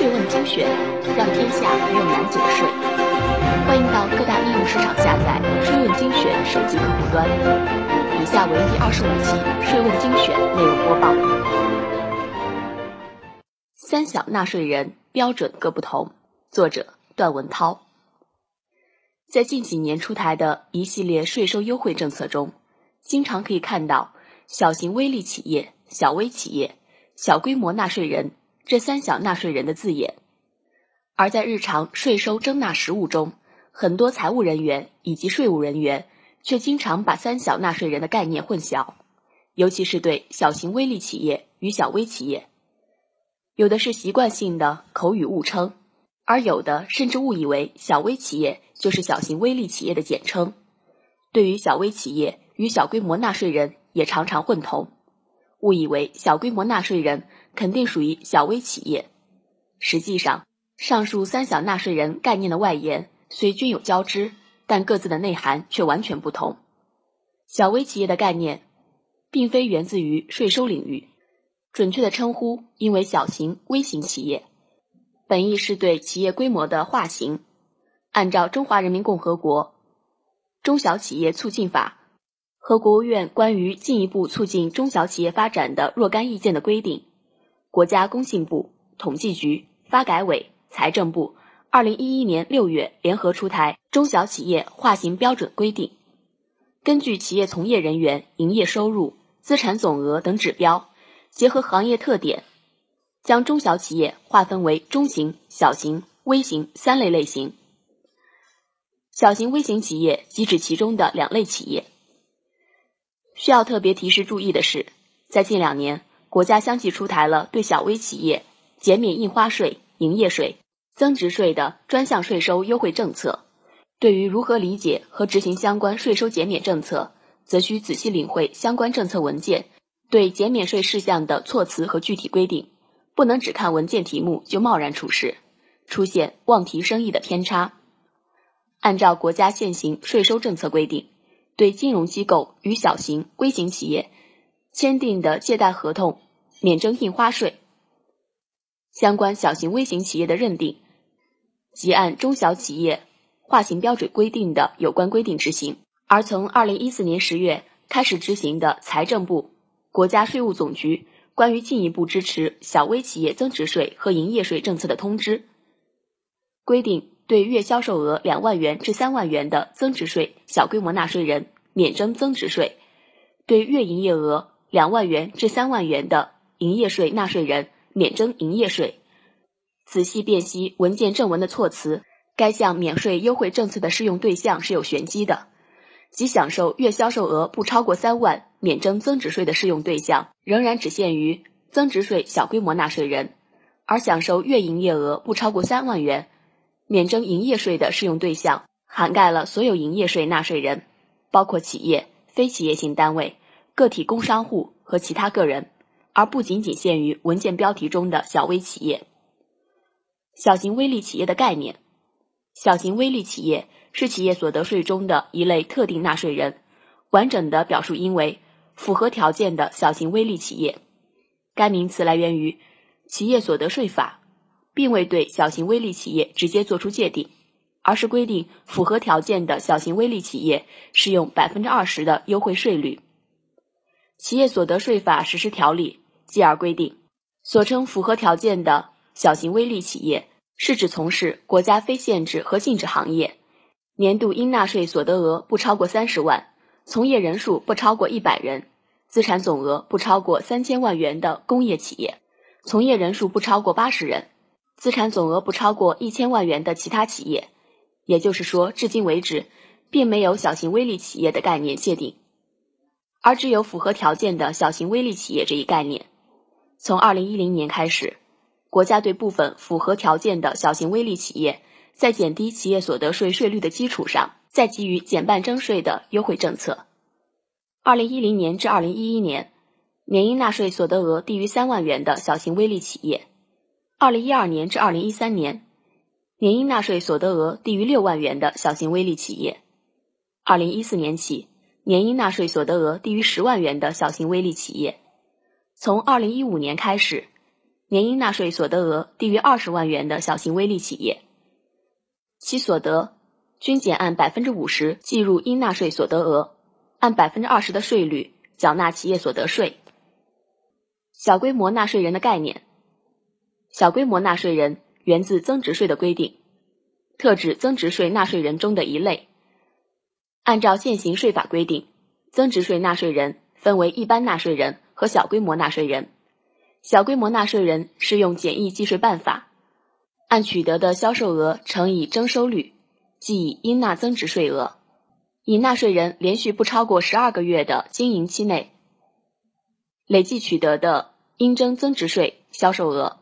税问精选，让天下没有难解的税。欢迎到各大应用市场下载“税问精选”手机客户端。以下为第二十五期“税问精选”内容播报。三小纳税人标准各不同。作者：段文涛。在近几年出台的一系列税收优惠政策中，经常可以看到小型微利企业、小微企业、小规模纳税人。这三小纳税人的字眼，而在日常税收征纳实务中，很多财务人员以及税务人员却经常把三小纳税人的概念混淆，尤其是对小型微利企业与小微企业，有的是习惯性的口语误称，而有的甚至误以为小微企业就是小型微利企业的简称，对于小微企业与小规模纳税人也常常混同。误以为小规模纳税人肯定属于小微企业，实际上，上述三小纳税人概念的外延虽均有交织，但各自的内涵却完全不同。小微企业的概念，并非源自于税收领域，准确的称呼应为小型、微型企业，本意是对企业规模的划型。按照《中华人民共和国中小企业促进法》。和国务院关于进一步促进中小企业发展的若干意见的规定，国家工信部、统计局、发改委、财政部，二零一一年六月联合出台《中小企业划型标准规定》，根据企业从业人员营业收入、资产总额等指标，结合行业特点，将中小企业划分为中型、小型、微型三类类型。小型微型企业即指其中的两类企业。需要特别提示注意的是，在近两年，国家相继出台了对小微企业减免印花税、营业税、增值税的专项税收优惠政策。对于如何理解和执行相关税收减免政策，则需仔细领会相关政策文件对减免税事项的措辞和具体规定，不能只看文件题目就贸然处事，出现妄提生意的偏差。按照国家现行税收政策规定。对金融机构与小型、微型企业签订的借贷合同免征印花税，相关小型、微型企业的认定，即按中小企业划型标准规定的有关规定执行。而从二零一四年十月开始执行的财政部、国家税务总局关于进一步支持小微企业增值税和营业税政策的通知，规定。对月销售额两万元至三万元的增值税小规模纳税人免征增值税，对月营业额两万元至三万元的营业税纳税人免征营业税。仔细辨析文件正文的措辞，该项免税优惠政策的适用对象是有玄机的，即享受月销售额不超过三万免征增值税的适用对象，仍然只限于增值税小规模纳税人，而享受月营业额不超过三万元。免征营业税的适用对象涵盖了所有营业税纳税人，包括企业、非企业性单位、个体工商户和其他个人，而不仅仅限于文件标题中的小微企业。小型微利企业的概念，小型微利企业是企业所得税中的一类特定纳税人，完整的表述应为符合条件的小型微利企业。该名词来源于企业所得税法。并未对小型微利企业直接作出界定，而是规定符合条件的小型微利企业适用百分之二十的优惠税率。企业所得税法实施条例继而规定，所称符合条件的小型微利企业，是指从事国家非限制和禁止行业，年度应纳税所得额不超过三十万，从业人数不超过一百人，资产总额不超过三千万元的工业企业，从业人数不超过八十人。资产总额不超过一千万元的其他企业，也就是说，至今为止，并没有小型微利企业的概念界定，而只有符合条件的小型微利企业这一概念。从二零一零年开始，国家对部分符合条件的小型微利企业，在减低企业所得税税率的基础上，再给予减半征税的优惠政策。二零一零年至二零一一年，年应纳税所得额低于三万元的小型微利企业。二零一二年至二零一三年，年应纳税所得额低于六万元的小型微利企业；二零一四年起，年应纳税所得额低于十万元的小型微利企业。从二零一五年开始，年应纳税所得额低于二十万元的小型微利企业，其所得均减按百分之五十计入应纳税所得额，按百分之二十的税率缴纳企业所得税。小规模纳税人的概念，小规模纳税人源自增值税的规定，特指增值税纳税人中的一类。按照现行税法规定，增值税纳税人分为一般纳税人和小规模纳税人。小规模纳税人适用简易计税办法，按取得的销售额乘以征收率，计以应纳增值税额。以纳税人连续不超过十二个月的经营期内累计取得的应征增值税销售额，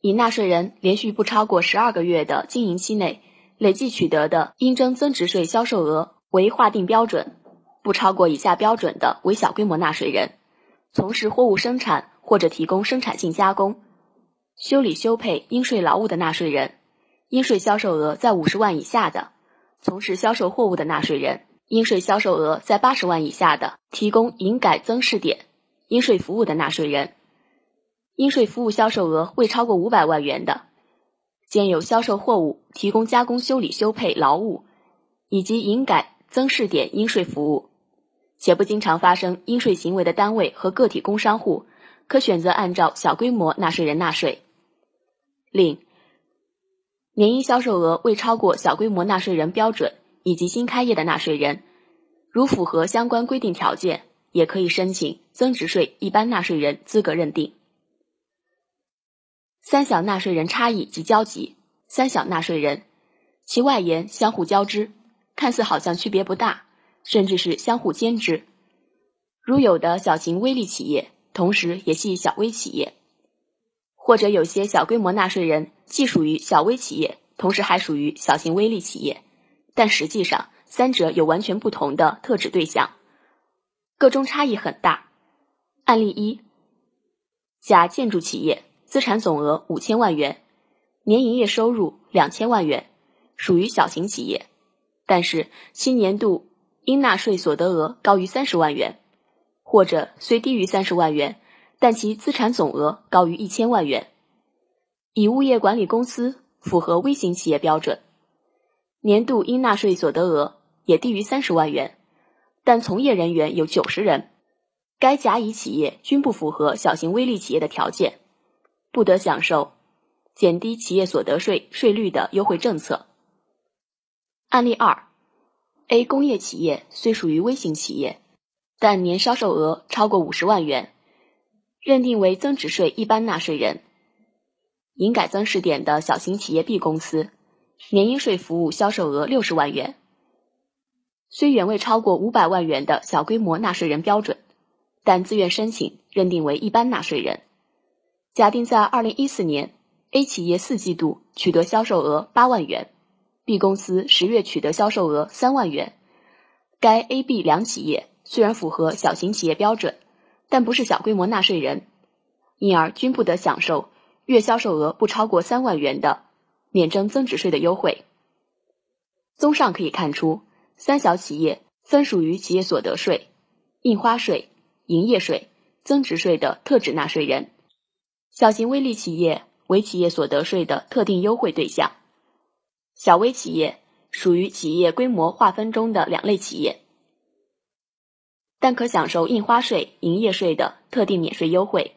以纳税人连续不超过十二个月的经营期内累计取得的应征增值税销售额为划定标准，不超过以下标准的为小规模纳税人。从事货物生产或者提供生产性加工、修理修配应税劳务的纳税人，应税销售额在五十万以下的；从事销售货物的纳税人，应税销售额在八十万以下的；提供营改增试点应税服务的纳税人，应税服务销售额未超过五百万元的；兼有销售货物、提供加工修理修配劳务以及营改增试点应税服务。且不经常发生应税行为的单位和个体工商户，可选择按照小规模纳税人纳税。另，年应销售额未超过小规模纳税人标准以及新开业的纳税人，如符合相关规定条件，也可以申请增值税一般纳税人资格认定。三小纳税人差异及交集。三小纳税人，其外延相互交织，看似好像区别不大。甚至是相互兼制，如有的小型微利企业，同时也系小微企业，或者有些小规模纳税人既属于小微企业，同时还属于小型微利企业，但实际上三者有完全不同的特指对象，个中差异很大。案例一：甲建筑企业，资产总额五千万元，年营业收入两千万元，属于小型企业，但是新年度应纳税所得额高于三十万元，或者虽低于三十万元，但其资产总额高于一千万元。以物业管理公司符合微型企业标准，年度应纳税所得额也低于三十万元，但从业人员有九十人。该甲乙企业均不符合小型微利企业的条件，不得享受减低企业所得税税率的优惠政策。案例二。A 工业企业虽属于微型企业，但年销售额超过五十万元，认定为增值税一般纳税人。营改增试点的小型企业 B 公司，年应税服务销售额六十万元，虽远未超过五百万元的小规模纳税人标准，但自愿申请认定为一般纳税人。假定在二零一四年，A 企业四季度取得销售额八万元。B 公司十月取得销售额三万元，该 A、B 两企业虽然符合小型企业标准，但不是小规模纳税人，因而均不得享受月销售额不超过三万元的免征增值税的优惠。综上可以看出，三小企业分属于企业所得税、印花税、营业税、增值税的特指纳税人，小型微利企业为企业所得税的特定优惠对象。小微企业属于企业规模划分中的两类企业，但可享受印花税、营业税的特定免税优惠。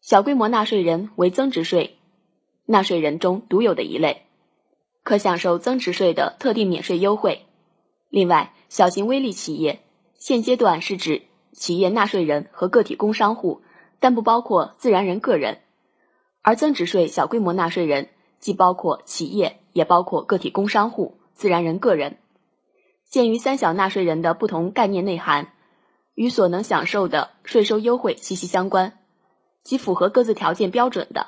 小规模纳税人为增值税纳税人中独有的一类，可享受增值税的特定免税优惠。另外，小型微利企业现阶段是指企业纳税人和个体工商户，但不包括自然人个人，而增值税小规模纳税人既包括企业。也包括个体工商户、自然人个人。鉴于三小纳税人的不同概念内涵，与所能享受的税收优惠息息相关，即符合各自条件标准的，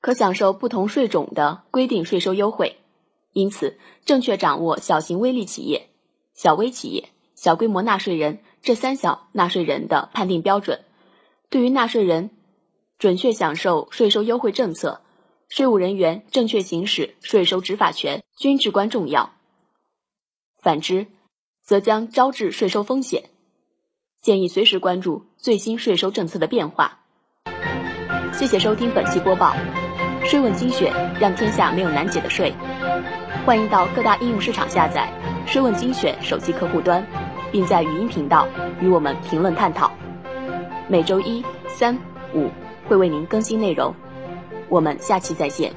可享受不同税种的规定税收优惠。因此，正确掌握小型微利企业、小微企业、小规模纳税人这三小纳税人的判定标准，对于纳税人准确享受税收优惠政策税务人员正确行使税收执法权均至关重要。反之则将招致税收风险。建议随时关注最新税收政策的变化。谢谢收听本期播报税问精选让天下没有难解的税。欢迎到各大应用市场下载税问精选手机客户端并在语音频道与我们评论探讨。每周一三五会为您更新内容。我们下期再见。